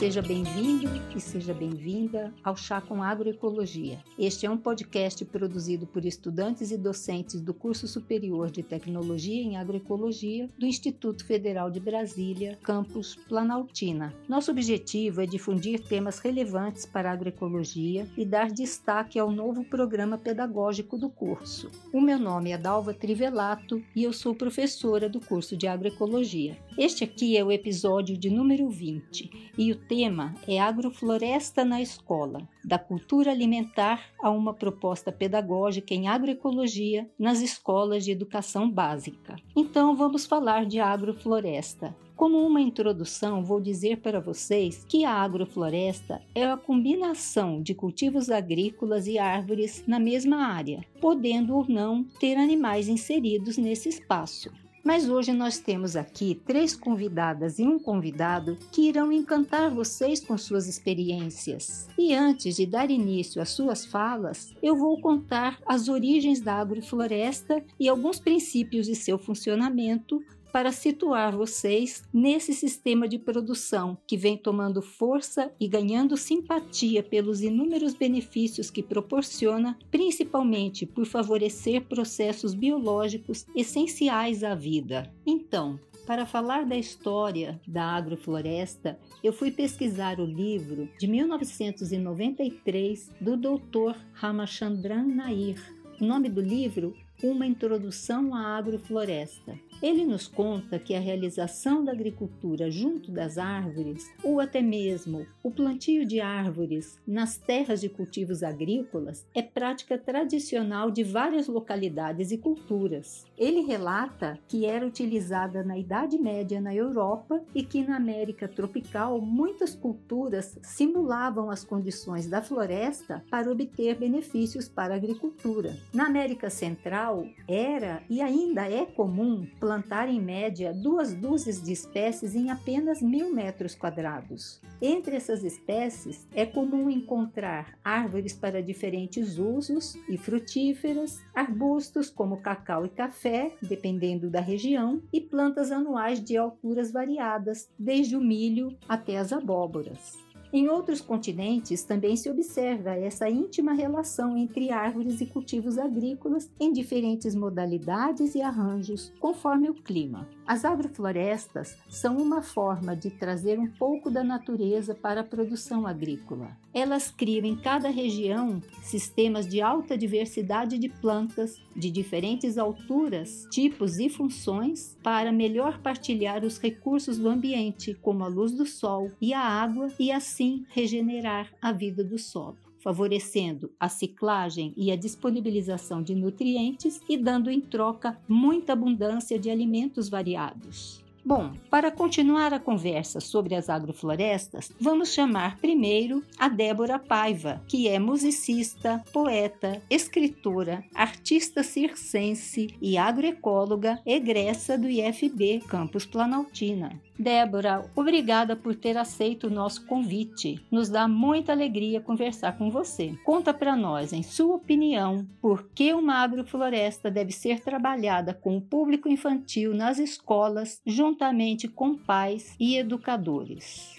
Seja bem-vindo e seja bem-vinda ao Chá com Agroecologia. Este é um podcast produzido por estudantes e docentes do curso superior de Tecnologia em Agroecologia do Instituto Federal de Brasília, campus Planaltina. Nosso objetivo é difundir temas relevantes para a agroecologia e dar destaque ao novo programa pedagógico do curso. O meu nome é Dalva Trivelato e eu sou professora do curso de Agroecologia. Este aqui é o episódio de número 20 e o tema é Agrofloresta na Escola, da cultura alimentar a uma proposta pedagógica em agroecologia nas escolas de educação básica. Então vamos falar de agrofloresta. Como uma introdução, vou dizer para vocês que a agrofloresta é a combinação de cultivos agrícolas e árvores na mesma área, podendo ou não ter animais inseridos nesse espaço. Mas hoje nós temos aqui três convidadas e um convidado que irão encantar vocês com suas experiências. E antes de dar início às suas falas, eu vou contar as origens da agrofloresta e alguns princípios de seu funcionamento para situar vocês nesse sistema de produção que vem tomando força e ganhando simpatia pelos inúmeros benefícios que proporciona, principalmente por favorecer processos biológicos essenciais à vida. Então, para falar da história da agrofloresta, eu fui pesquisar o livro de 1993 do Dr. Ramachandran Nair. O nome do livro Uma Introdução à Agrofloresta. Ele nos conta que a realização da agricultura junto das árvores, ou até mesmo o plantio de árvores nas terras de cultivos agrícolas, é prática tradicional de várias localidades e culturas. Ele relata que era utilizada na Idade Média na Europa e que na América tropical muitas culturas simulavam as condições da floresta para obter benefícios para a agricultura. Na América Central era e ainda é comum plantar em média duas dúzias de espécies em apenas mil metros quadrados. Entre essas espécies, é comum encontrar árvores para diferentes usos e frutíferas, arbustos como cacau e café, dependendo da região, e plantas anuais de alturas variadas, desde o milho até as abóboras. Em outros continentes também se observa essa íntima relação entre árvores e cultivos agrícolas em diferentes modalidades e arranjos, conforme o clima. As agroflorestas são uma forma de trazer um pouco da natureza para a produção agrícola. Elas criam em cada região sistemas de alta diversidade de plantas de diferentes alturas, tipos e funções para melhor partilhar os recursos do ambiente, como a luz do sol e a água, e assim regenerar a vida do solo favorecendo a ciclagem e a disponibilização de nutrientes e dando em troca muita abundância de alimentos variados. Bom, para continuar a conversa sobre as agroflorestas, vamos chamar primeiro a Débora Paiva, que é musicista, poeta, escritora, artista circense e agroecóloga egressa do IFB Campus Planaltina. Débora, obrigada por ter aceito o nosso convite. Nos dá muita alegria conversar com você. Conta para nós, em sua opinião, por que uma agrofloresta deve ser trabalhada com o público infantil nas escolas, juntamente com pais e educadores.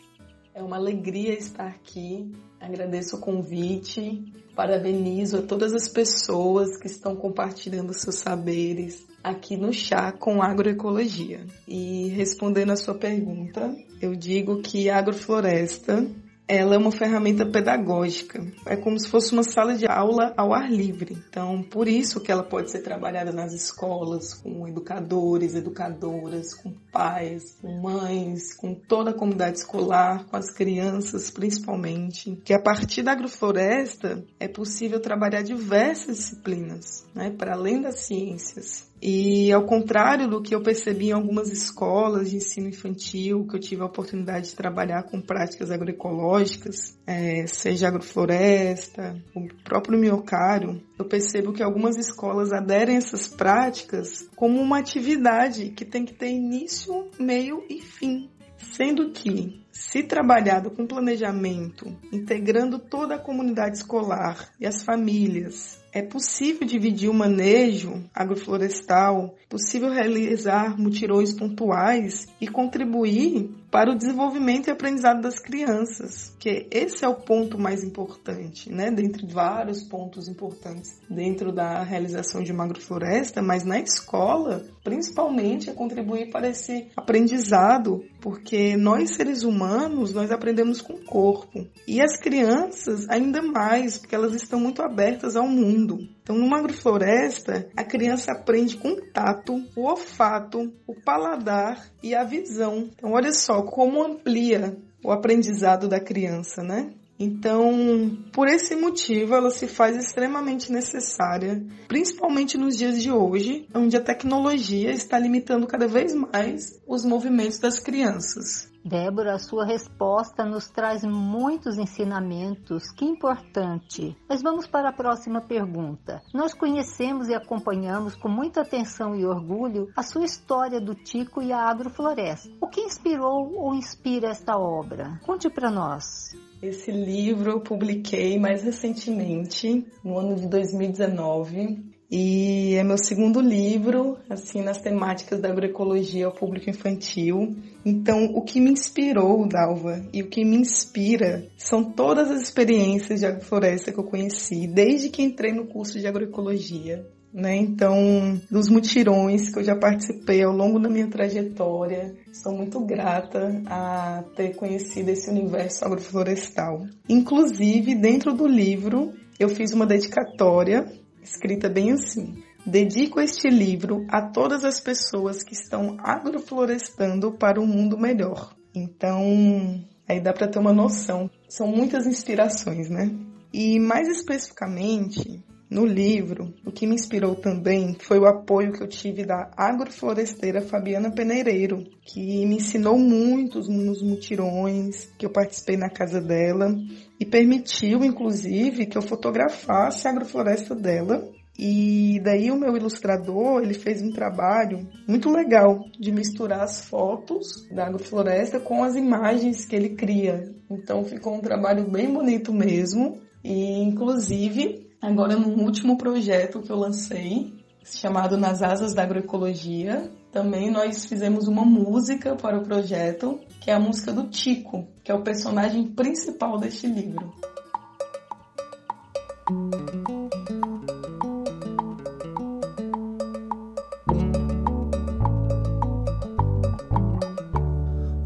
É uma alegria estar aqui. Agradeço o convite. Parabenizo a todas as pessoas que estão compartilhando seus saberes, aqui no Chá com Agroecologia. E respondendo a sua pergunta, eu digo que a agrofloresta ela é uma ferramenta pedagógica. É como se fosse uma sala de aula ao ar livre. Então, por isso que ela pode ser trabalhada nas escolas, com educadores, educadoras, com pais, com mães, com toda a comunidade escolar, com as crianças principalmente. Que a partir da agrofloresta é possível trabalhar diversas disciplinas, né, para além das ciências. E ao contrário do que eu percebi em algumas escolas de ensino infantil, que eu tive a oportunidade de trabalhar com práticas agroecológicas, é, seja agrofloresta, o próprio miocário, eu percebo que algumas escolas aderem a essas práticas como uma atividade que tem que ter início, meio e fim. Sendo que, se trabalhado com planejamento, integrando toda a comunidade escolar e as famílias, é possível dividir o manejo agroflorestal, possível realizar mutirões pontuais e contribuir para o desenvolvimento e aprendizado das crianças, que esse é o ponto mais importante, né? Dentre vários pontos importantes dentro da realização de uma agrofloresta, mas na escola, principalmente, é contribuir para esse aprendizado, porque nós seres humanos, nós aprendemos com o corpo. E as crianças ainda mais, porque elas estão muito abertas ao mundo. Então, numa agrofloresta, a criança aprende com o tato, o olfato, o paladar e a visão. Então, olha só como amplia o aprendizado da criança, né? Então, por esse motivo, ela se faz extremamente necessária, principalmente nos dias de hoje, onde a tecnologia está limitando cada vez mais os movimentos das crianças. Débora, a sua resposta nos traz muitos ensinamentos, que importante. Mas vamos para a próxima pergunta. Nós conhecemos e acompanhamos com muita atenção e orgulho a sua história do Tico e a agrofloresta. O que inspirou ou inspira esta obra? Conte para nós. Esse livro eu publiquei mais recentemente, no ano de 2019, e é meu segundo livro, assim, nas temáticas da agroecologia ao público infantil. Então, o que me inspirou, Dalva, e o que me inspira são todas as experiências de agrofloresta que eu conheci, desde que entrei no curso de agroecologia. Né? Então, dos mutirões que eu já participei ao longo da minha trajetória, sou muito grata a ter conhecido esse universo agroflorestal. Inclusive, dentro do livro, eu fiz uma dedicatória escrita bem assim. Dedico este livro a todas as pessoas que estão agroflorestando para um mundo melhor. Então, aí dá para ter uma noção. São muitas inspirações, né? E mais especificamente, no livro, o que me inspirou também foi o apoio que eu tive da agrofloresteira Fabiana Peneireiro, que me ensinou muito nos mutirões que eu participei na casa dela e permitiu, inclusive, que eu fotografasse a agrofloresta dela. E daí o meu ilustrador, ele fez um trabalho muito legal de misturar as fotos da agrofloresta com as imagens que ele cria. Então ficou um trabalho bem bonito mesmo. E inclusive, agora no último projeto que eu lancei, chamado Nas Asas da Agroecologia, também nós fizemos uma música para o projeto, que é a música do Tico, que é o personagem principal deste livro.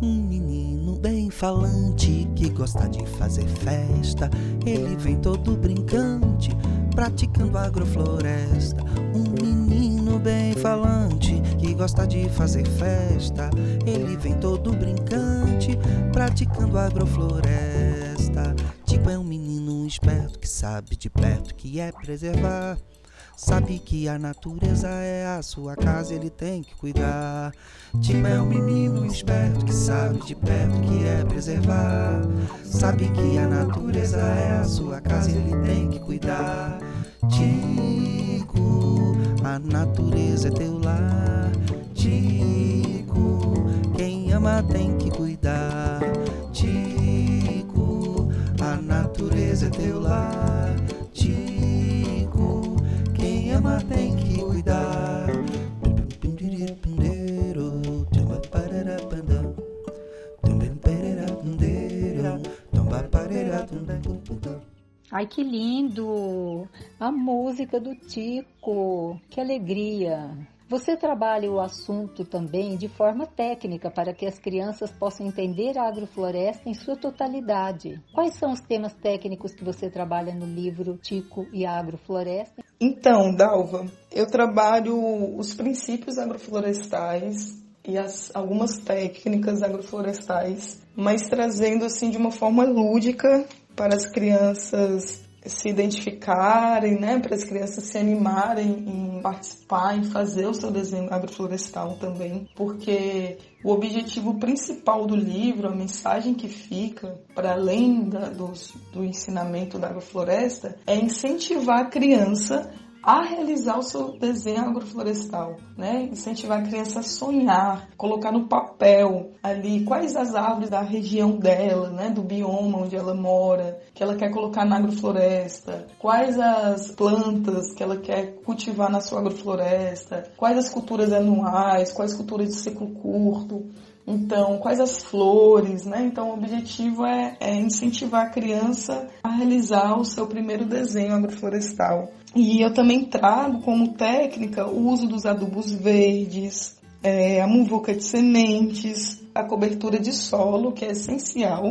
Um menino bem falante que gosta de fazer festa, ele vem todo brincante, praticando agrofloresta. Um menino bem falante que gosta de fazer festa. Ele vem todo brincante, praticando agrofloresta. Tipo é um menino esperto que sabe de perto que é preservar. Sabe que a natureza é a sua casa, ele tem que cuidar. Tipo é um menino esperto que sabe de perto que é preservar. Sabe que a natureza é a sua casa, ele tem que cuidar. Tico, a natureza é teu lar. Tico, quem ama tem que cuidar. Tico, a natureza é teu lar. Ai, que lindo! A música do Tico, que alegria! Você trabalha o assunto também de forma técnica para que as crianças possam entender a agrofloresta em sua totalidade. Quais são os temas técnicos que você trabalha no livro Tico e a Agrofloresta? Então, Dalva, eu trabalho os princípios agroflorestais e as, algumas técnicas agroflorestais, mas trazendo assim de uma forma lúdica para as crianças se identificarem, né, para as crianças se animarem em participar, em fazer o seu desenho agroflorestal também, porque o objetivo principal do livro, a mensagem que fica, para além da, do, do ensinamento da agrofloresta, é incentivar a criança a realizar o seu desenho agroflorestal, né? Incentivar a criança a sonhar, colocar no papel ali quais as árvores da região dela, né? Do bioma onde ela mora, que ela quer colocar na agrofloresta, quais as plantas que ela quer cultivar na sua agrofloresta, quais as culturas anuais, quais culturas de ciclo curto. Então, quais as flores, né? Então, o objetivo é, é, incentivar a criança a realizar o seu primeiro desenho agroflorestal. E eu também trago como técnica o uso dos adubos verdes, é, a muvuca de sementes, a cobertura de solo, que é essencial.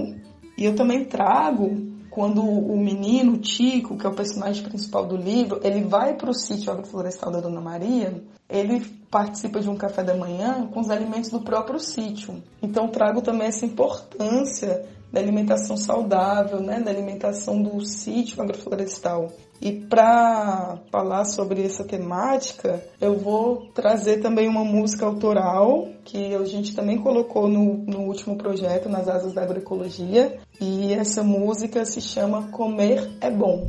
E eu também trago quando o menino, o Tico, que é o personagem principal do livro, ele vai para o sítio agroflorestal da Dona Maria, ele participa de um café da manhã com os alimentos do próprio sítio. Então trago também essa importância da alimentação saudável, né, da alimentação do sítio agroflorestal. E para falar sobre essa temática, eu vou trazer também uma música autoral que a gente também colocou no, no último projeto, Nas Asas da Agroecologia. E essa música se chama Comer é Bom.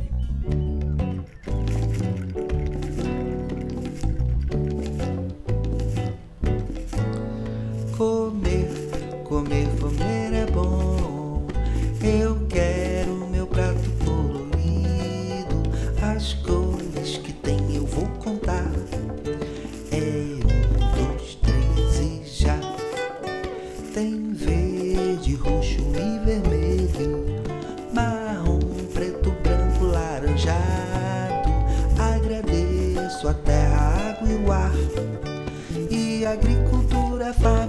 Agradeço a terra, a água e o ar. E a agricultura faz.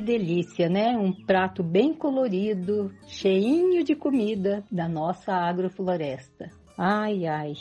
Delícia, né? Um prato bem colorido, cheinho de comida da nossa agrofloresta. Ai, ai.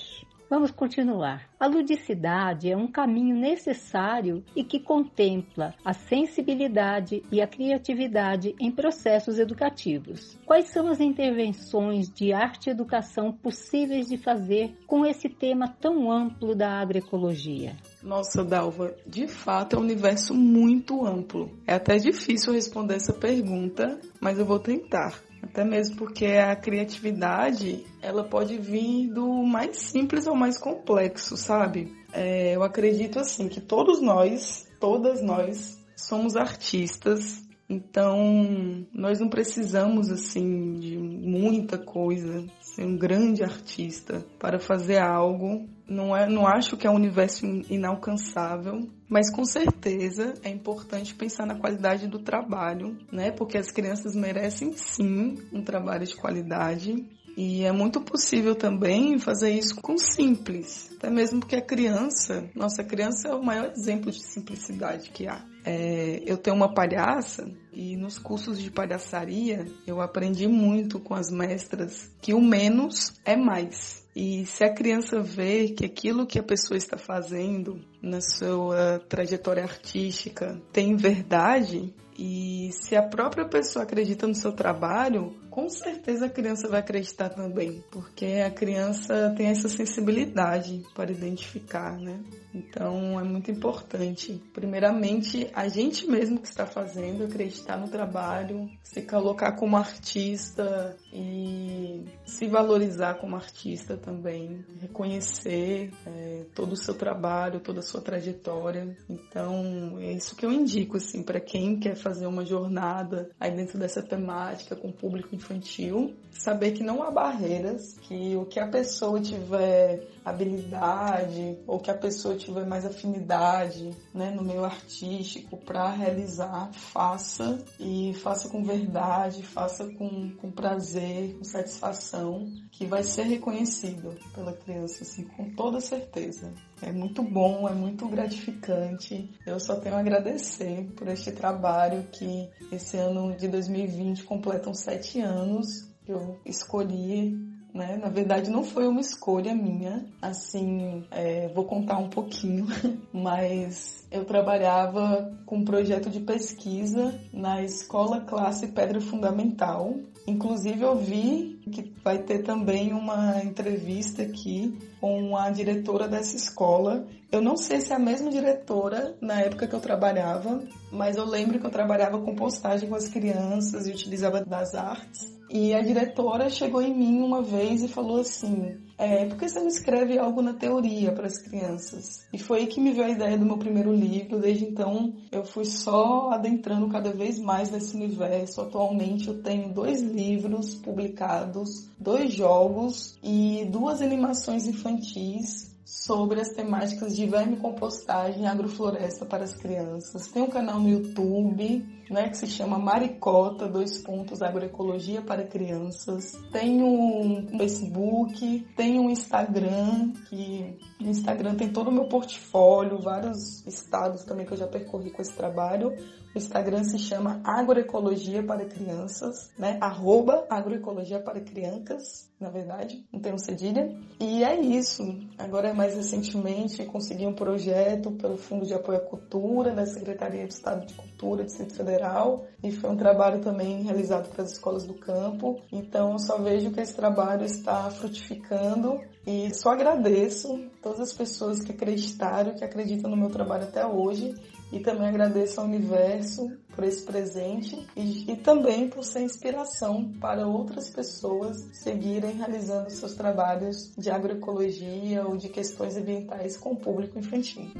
Vamos continuar. A ludicidade é um caminho necessário e que contempla a sensibilidade e a criatividade em processos educativos. Quais são as intervenções de arte e educação possíveis de fazer com esse tema tão amplo da agroecologia? Nossa, Dalva, de fato é um universo muito amplo. É até difícil responder essa pergunta, mas eu vou tentar. Até mesmo porque a criatividade, ela pode vir do mais simples ao mais complexo, sabe? É, eu acredito assim que todos nós, todas nós, somos artistas. Então, nós não precisamos assim de muita coisa, ser um grande artista para fazer algo. Não é, não acho que é um universo inalcançável, mas com certeza é importante pensar na qualidade do trabalho, né? Porque as crianças merecem sim um trabalho de qualidade. E é muito possível também fazer isso com simples, até mesmo porque a criança, nossa, a criança é o maior exemplo de simplicidade que há. É, eu tenho uma palhaça e nos cursos de palhaçaria eu aprendi muito com as mestras que o menos é mais. E se a criança vê que aquilo que a pessoa está fazendo na sua trajetória artística tem verdade, e se a própria pessoa acredita no seu trabalho, com certeza a criança vai acreditar também, porque a criança tem essa sensibilidade para identificar, né? Então é muito importante, primeiramente, a gente mesmo que está fazendo acreditar no trabalho, se colocar como artista e se valorizar como artista também, reconhecer é, todo o seu trabalho, toda a sua trajetória. Então é isso que eu indico assim para quem quer fazer uma jornada aí dentro dessa temática com o público infantil, saber que não há barreiras, que o que a pessoa tiver habilidade ou que a pessoa tiver mais afinidade né, no meio artístico para realizar, faça e faça com verdade, faça com, com prazer, com satisfação, que vai ser reconhecido pela criança, assim, com toda certeza. É muito bom, é muito gratificante. Eu só tenho a agradecer por este trabalho que esse ano de 2020 completam sete anos Eu escolhi né? Na verdade, não foi uma escolha minha. Assim, é, vou contar um pouquinho, mas eu trabalhava com um projeto de pesquisa na escola classe Pedra Fundamental. Inclusive, eu vi que vai ter também uma entrevista aqui com a diretora dessa escola. Eu não sei se é a mesma diretora na época que eu trabalhava, mas eu lembro que eu trabalhava com postagem com as crianças e utilizava das artes. E a diretora chegou em mim uma vez e falou assim: é, por que você não escreve algo na teoria para as crianças? E foi aí que me veio a ideia do meu primeiro livro. Desde então, eu fui só adentrando cada vez mais nesse universo. Atualmente, eu tenho dois livros publicados, dois jogos e duas animações infantis sobre as temáticas de vermicompostagem e agrofloresta para as crianças. Tem um canal no YouTube, né, que se chama Maricota, dois pontos, agroecologia para crianças. Tem um Facebook, tem um Instagram, que no Instagram tem todo o meu portfólio, vários estados também que eu já percorri com esse trabalho. O Instagram se chama Agroecologia para Crianças, né? Arroba Agroecologia para Crianças, na verdade, não tem um cedilha. E é isso. Agora, mais recentemente, consegui um projeto pelo Fundo de Apoio à Cultura da Secretaria de Estado de Cultura do Distrito Federal e foi um trabalho também realizado para as escolas do campo. Então, eu só vejo que esse trabalho está frutificando e só agradeço todas as pessoas que acreditaram, que acreditam no meu trabalho até hoje e também agradeço ao universo por esse presente e, e, também por ser inspiração para outras pessoas seguirem realizando seus trabalhos de agroecologia ou de questões ambientais com o público infantil.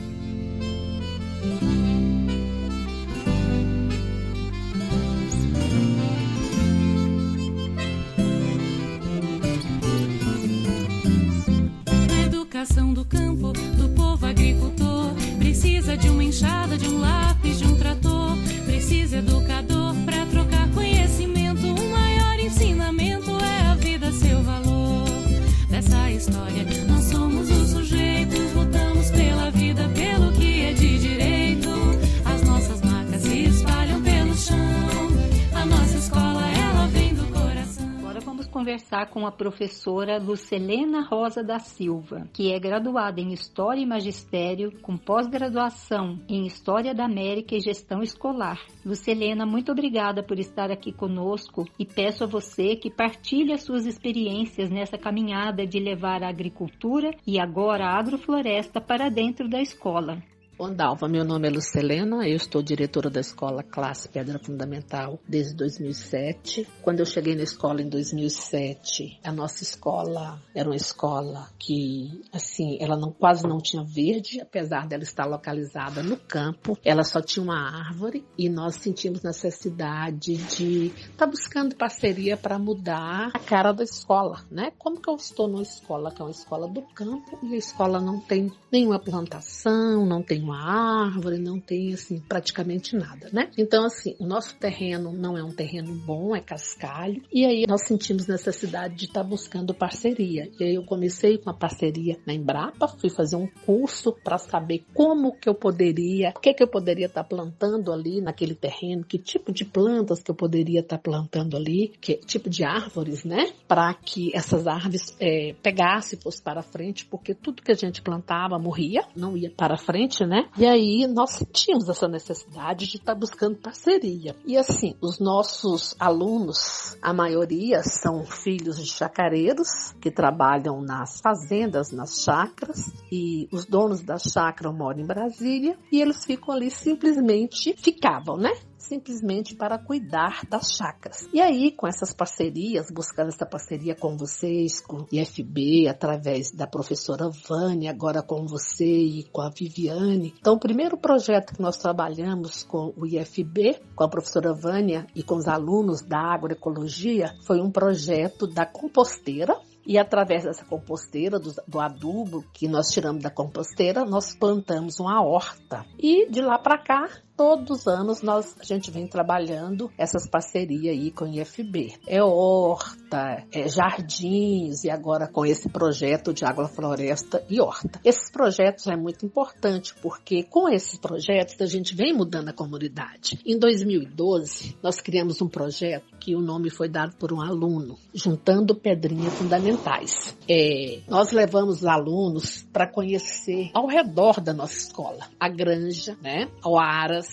Conversar com a professora Lucelena Rosa da Silva, que é graduada em História e Magistério, com pós-graduação em História da América e Gestão Escolar. Lucelena, muito obrigada por estar aqui conosco e peço a você que partilhe as suas experiências nessa caminhada de levar a agricultura e agora a agrofloresta para dentro da escola. Bom, Dalva, meu nome é Lucelena, eu estou diretora da escola Classe Pedra Fundamental desde 2007. Quando eu cheguei na escola em 2007, a nossa escola era uma escola que, assim, ela não, quase não tinha verde, apesar dela estar localizada no campo, ela só tinha uma árvore e nós sentimos necessidade de estar tá buscando parceria para mudar a cara da escola, né? Como que eu estou numa escola que é uma escola do campo e a escola não tem nenhuma plantação, não tem uma árvore, não tem assim praticamente nada, né? Então assim, o nosso terreno não é um terreno bom, é cascalho, e aí nós sentimos necessidade de estar tá buscando parceria. E aí eu comecei com a parceria na Embrapa, fui fazer um curso para saber como que eu poderia, o que que eu poderia estar tá plantando ali naquele terreno, que tipo de plantas que eu poderia estar tá plantando ali, que tipo de árvores, né? Para que essas árvores é, pegassem, fosse para frente, porque tudo que a gente plantava morria, não ia para frente, né? E aí nós tínhamos essa necessidade de estar tá buscando parceria. E assim, os nossos alunos, a maioria são filhos de chacareiros que trabalham nas fazendas, nas chacras, e os donos da chácara moram em Brasília e eles ficam ali simplesmente ficavam, né? Simplesmente para cuidar das chacras. E aí, com essas parcerias, buscando essa parceria com vocês, com o IFB, através da professora Vânia, agora com você e com a Viviane. Então, o primeiro projeto que nós trabalhamos com o IFB, com a professora Vânia e com os alunos da agroecologia, foi um projeto da composteira, e através dessa composteira, do, do, adubo que nós tiramos da composteira, nós plantamos uma horta. E de lá para cá, todos os anos nós a gente vem trabalhando essas parcerias aí com o IFB. É horta, é jardins e agora com esse projeto de agrofloresta e horta. Esses projetos é muito importante porque com esses projetos a gente vem mudando a comunidade. Em 2012 nós criamos um projeto que o nome foi dado por um aluno, juntando pedrinhas fundamentais. É, nós levamos os alunos para conhecer ao redor da nossa escola a granja, né, o aras,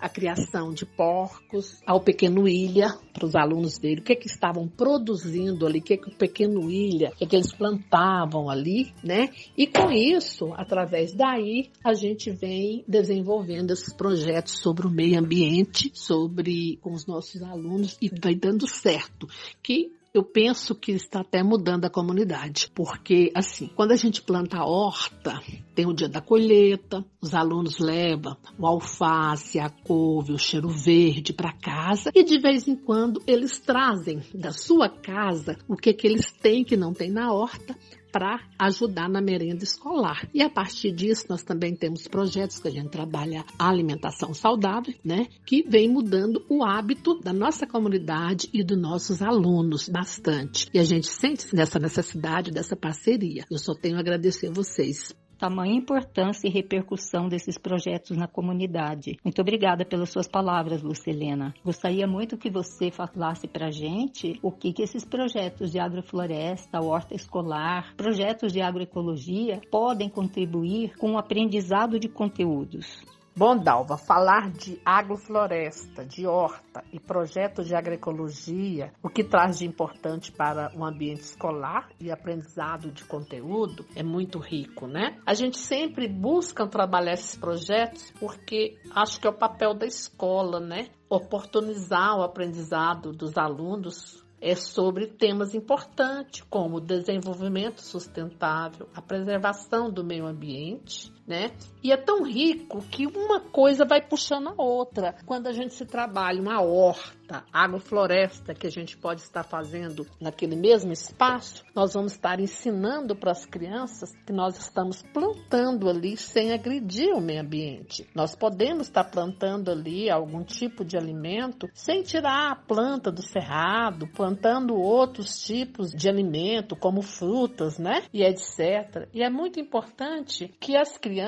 a criação de porcos, ao Pequeno Ilha, para os alunos dele, o que é que estavam produzindo ali, o que é que o Pequeno Ilha, o que é que eles plantavam ali, né? E com isso, através daí, a gente vem desenvolvendo esses projetos sobre o meio ambiente, sobre com os nossos alunos e vai dando certo. Que eu penso que está até mudando a comunidade, porque assim, quando a gente planta a horta, tem o dia da colheita, os alunos levam o alface, a couve, o cheiro verde para casa e de vez em quando eles trazem da sua casa o que que eles têm que não tem na horta para ajudar na merenda escolar. E a partir disso, nós também temos projetos que a gente trabalha a alimentação saudável, né? Que vem mudando o hábito da nossa comunidade e dos nossos alunos bastante. E a gente sente nessa necessidade dessa parceria. Eu só tenho a agradecer a vocês tamanha importância e repercussão desses projetos na comunidade. Muito obrigada pelas suas palavras, Lucelena. Gostaria muito que você falasse para a gente o que, que esses projetos de agrofloresta, horta escolar, projetos de agroecologia podem contribuir com o aprendizado de conteúdos. Bom, Dalva, falar de agrofloresta, de horta e projeto de agroecologia, o que traz de importante para o ambiente escolar e aprendizado de conteúdo é muito rico, né? A gente sempre busca trabalhar esses projetos porque acho que é o papel da escola, né? Oportunizar o aprendizado dos alunos é sobre temas importantes como o desenvolvimento sustentável, a preservação do meio ambiente, né? E é tão rico que uma coisa vai puxando a outra. Quando a gente se trabalha uma horta, agrofloresta que a gente pode estar fazendo naquele mesmo espaço, nós vamos estar ensinando para as crianças que nós estamos plantando ali sem agredir o meio ambiente. Nós podemos estar plantando ali algum tipo de alimento sem tirar a planta do cerrado, plantando outros tipos de alimento, como frutas, né? E etc. E é muito importante que as crianças,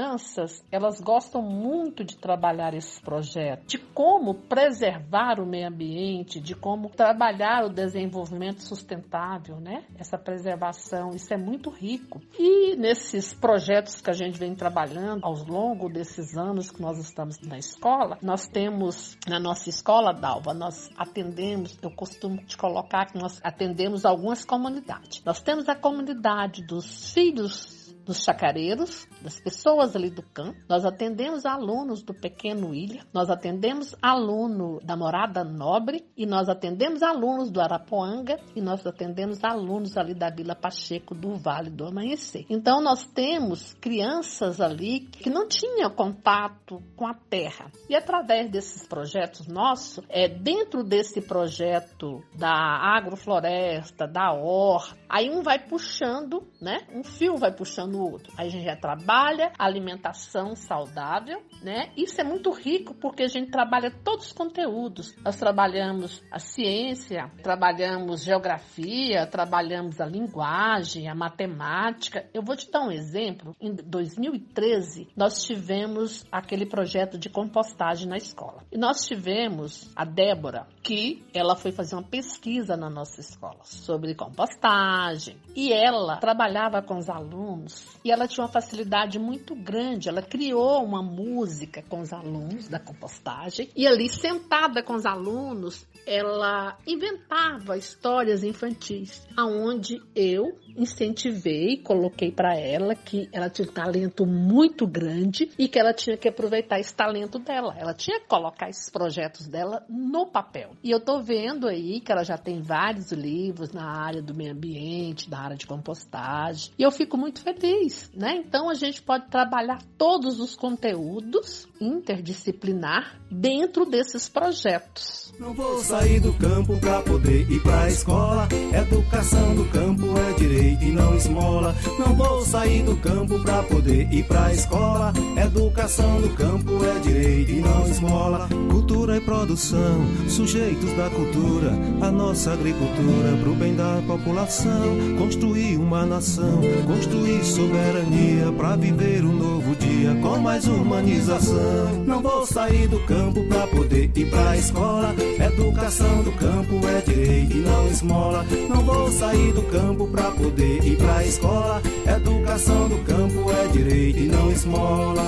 elas gostam muito de trabalhar esses projetos, de como preservar o meio ambiente, de como trabalhar o desenvolvimento sustentável, né? Essa preservação, isso é muito rico. E nesses projetos que a gente vem trabalhando ao longo desses anos que nós estamos na escola, nós temos na nossa escola, Dalva, nós atendemos, eu costumo te colocar que nós atendemos algumas comunidades. Nós temos a comunidade dos filhos dos chacareiros, das pessoas ali do campo. Nós atendemos alunos do Pequeno Ilha, nós atendemos aluno da Morada Nobre e nós atendemos alunos do Arapuanga e nós atendemos alunos ali da Vila Pacheco do Vale do Amanhecer. Então nós temos crianças ali que não tinham contato com a terra. E através desses projetos nossos, é dentro desse projeto da agrofloresta, da horta, aí um vai puxando, né? Um fio vai puxando no outro. Aí a gente já trabalha alimentação saudável, né? Isso é muito rico porque a gente trabalha todos os conteúdos. Nós trabalhamos a ciência, trabalhamos geografia, trabalhamos a linguagem, a matemática. Eu vou te dar um exemplo. Em 2013, nós tivemos aquele projeto de compostagem na escola. E nós tivemos a Débora, que ela foi fazer uma pesquisa na nossa escola sobre compostagem. E ela trabalhava com os alunos e ela tinha uma facilidade muito grande. Ela criou uma música com os alunos da compostagem e ali sentada com os alunos, ela inventava histórias infantis, aonde eu incentivei, coloquei para ela que ela tinha um talento muito grande e que ela tinha que aproveitar esse talento dela. Ela tinha que colocar esses projetos dela no papel. E eu tô vendo aí que ela já tem vários livros na área do meio ambiente, da área de compostagem. E eu fico muito feliz né? Então a gente pode trabalhar todos os conteúdos interdisciplinar dentro desses projetos. Sair do campo pra poder ir pra escola. Educação do campo é direito e não esmola. Não vou sair do campo pra poder ir pra escola. Educação do campo é direito e não esmola. Cultura e produção, sujeitos da cultura, a nossa agricultura pro bem da população. Construir uma nação, construir soberania pra viver um novo dia com mais humanização. Não vou sair do campo pra poder ir pra escola. Educação do campo é direito e não esmola. Não vou sair do campo pra poder ir pra escola. Educação do campo é direito e não esmola.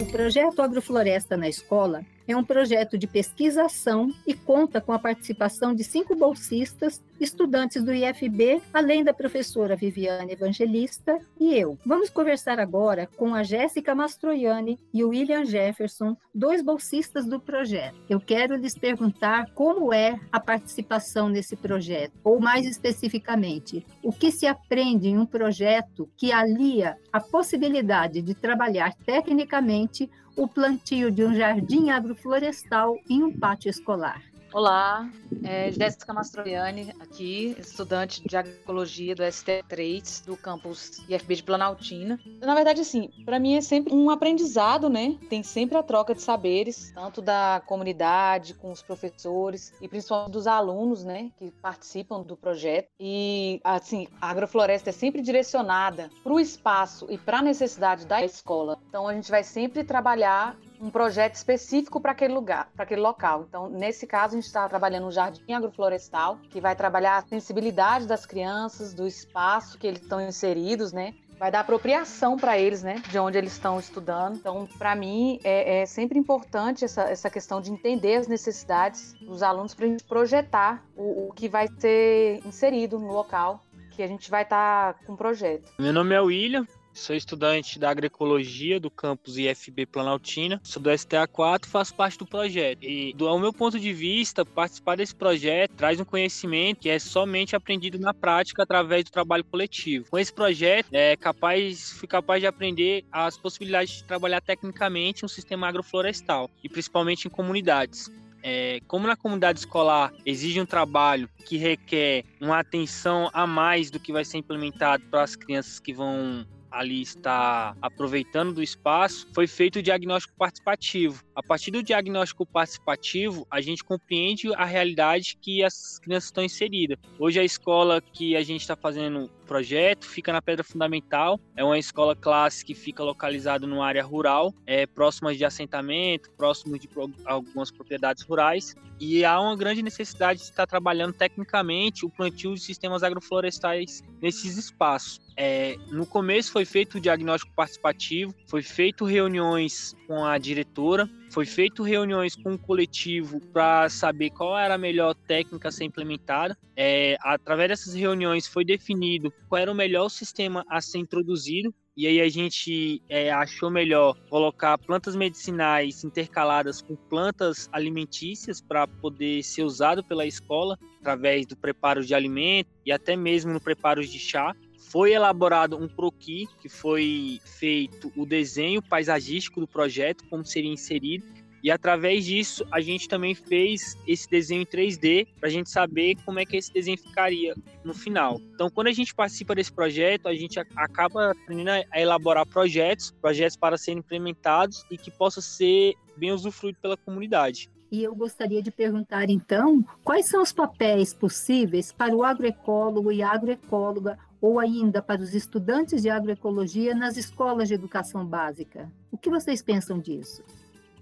O projeto Agrofloresta na Escola é um projeto de pesquisação e conta com a participação de cinco bolsistas, estudantes do IFB, além da professora Viviane Evangelista e eu. Vamos conversar agora com a Jéssica Mastroianni e o William Jefferson, dois bolsistas do projeto. Eu quero lhes perguntar como é a participação nesse projeto, ou mais especificamente, o que se aprende em um projeto que alia a possibilidade de trabalhar tecnicamente o plantio de um jardim agroflorestal em um pátio escolar. Olá, é Jéssica Mastroianni aqui, estudante de agroecologia do ST3 do campus IFB de Planaltina. Na verdade, assim, para mim é sempre um aprendizado, né? Tem sempre a troca de saberes, tanto da comunidade, com os professores e principalmente dos alunos, né, que participam do projeto. E, assim, a agrofloresta é sempre direcionada para o espaço e para a necessidade da escola. Então, a gente vai sempre trabalhar um projeto específico para aquele lugar, para aquele local. Então, nesse caso, a gente está trabalhando um jardim agroflorestal, que vai trabalhar a sensibilidade das crianças, do espaço que eles estão inseridos, né? Vai dar apropriação para eles, né? De onde eles estão estudando. Então, para mim, é, é, sempre importante essa, essa questão de entender as necessidades dos alunos para a gente projetar o, o que vai ser inserido no local que a gente vai estar tá com o projeto. Meu nome é William, Sou estudante da agroecologia do campus IFB Planaltina. Sou do STA4 e faço parte do projeto. E, do ao meu ponto de vista, participar desse projeto traz um conhecimento que é somente aprendido na prática através do trabalho coletivo. Com esse projeto, é capaz, fui capaz de aprender as possibilidades de trabalhar tecnicamente um sistema agroflorestal e principalmente em comunidades. É, como na comunidade escolar exige um trabalho que requer uma atenção a mais do que vai ser implementado para as crianças que vão ali está aproveitando do espaço, foi feito o diagnóstico participativo. A partir do diagnóstico participativo, a gente compreende a realidade que as crianças estão inseridas. Hoje a escola que a gente está fazendo projeto fica na Pedra Fundamental, é uma escola classe que fica localizada numa área rural, é próxima de assentamento, próximo de algumas propriedades rurais, e há uma grande necessidade de estar trabalhando tecnicamente o plantio de sistemas agroflorestais nesses espaços. É, no começo foi feito o diagnóstico participativo, foi feito reuniões com a diretora, foi feito reuniões com o coletivo para saber qual era a melhor técnica a ser implementada. É, através dessas reuniões foi definido qual era o melhor sistema a ser introduzido e aí a gente é, achou melhor colocar plantas medicinais intercaladas com plantas alimentícias para poder ser usado pela escola através do preparo de alimento e até mesmo no preparo de chá. Foi elaborado um croquis, que foi feito o desenho paisagístico do projeto, como seria inserido, e através disso, a gente também fez esse desenho em 3D para a gente saber como é que esse desenho ficaria no final. Então, quando a gente participa desse projeto, a gente acaba aprendendo a elaborar projetos, projetos para serem implementados e que possa ser bem usufruído pela comunidade. E eu gostaria de perguntar, então, quais são os papéis possíveis para o agroecólogo e agroecóloga ou ainda para os estudantes de agroecologia nas escolas de educação básica? O que vocês pensam disso?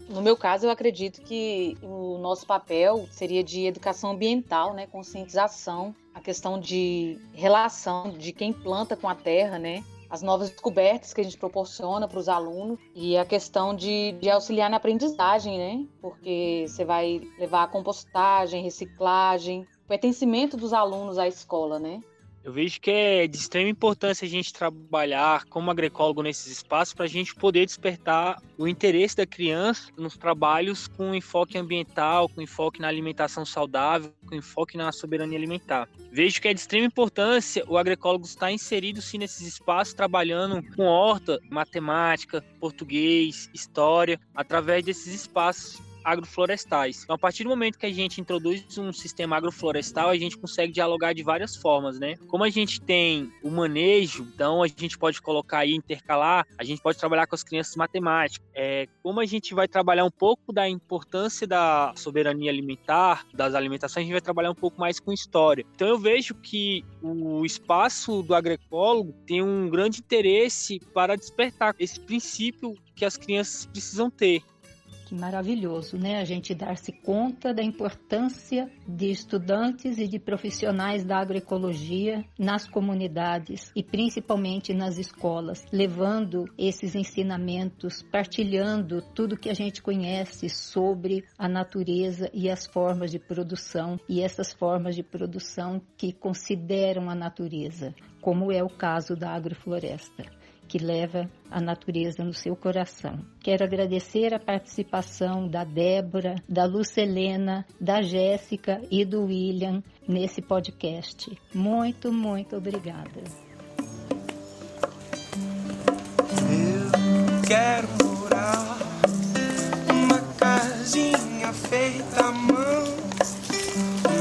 No meu caso, eu acredito que o nosso papel seria de educação ambiental, né, conscientização, a questão de relação de quem planta com a terra, né, as novas descobertas que a gente proporciona para os alunos e a questão de, de auxiliar na aprendizagem, né, porque você vai levar a compostagem, reciclagem, pertencimento dos alunos à escola, né. Eu vejo que é de extrema importância a gente trabalhar como agroecólogo nesses espaços para a gente poder despertar o interesse da criança nos trabalhos com enfoque ambiental, com enfoque na alimentação saudável, com enfoque na soberania alimentar. Vejo que é de extrema importância o agroecólogo estar inserido sim nesses espaços, trabalhando com horta, matemática, português, história, através desses espaços agroflorestais. Então, a partir do momento que a gente introduz um sistema agroflorestal, a gente consegue dialogar de várias formas, né? Como a gente tem o manejo, então a gente pode colocar aí, intercalar, a gente pode trabalhar com as crianças matemáticas. É, como a gente vai trabalhar um pouco da importância da soberania alimentar, das alimentações, a gente vai trabalhar um pouco mais com história. Então, eu vejo que o espaço do agroecólogo tem um grande interesse para despertar esse princípio que as crianças precisam ter. Maravilhoso, né? A gente dar-se conta da importância de estudantes e de profissionais da agroecologia nas comunidades e principalmente nas escolas, levando esses ensinamentos, partilhando tudo que a gente conhece sobre a natureza e as formas de produção e essas formas de produção que consideram a natureza, como é o caso da agrofloresta que leva a natureza no seu coração. Quero agradecer a participação da Débora, da Lucelena, da Jéssica e do William nesse podcast. Muito, muito obrigada. Eu quero morar numa casinha feita à mão,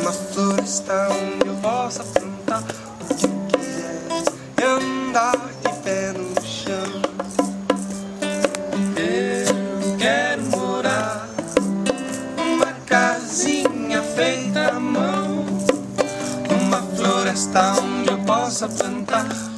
uma floresta onde eu possa plantar onde eu possa plantar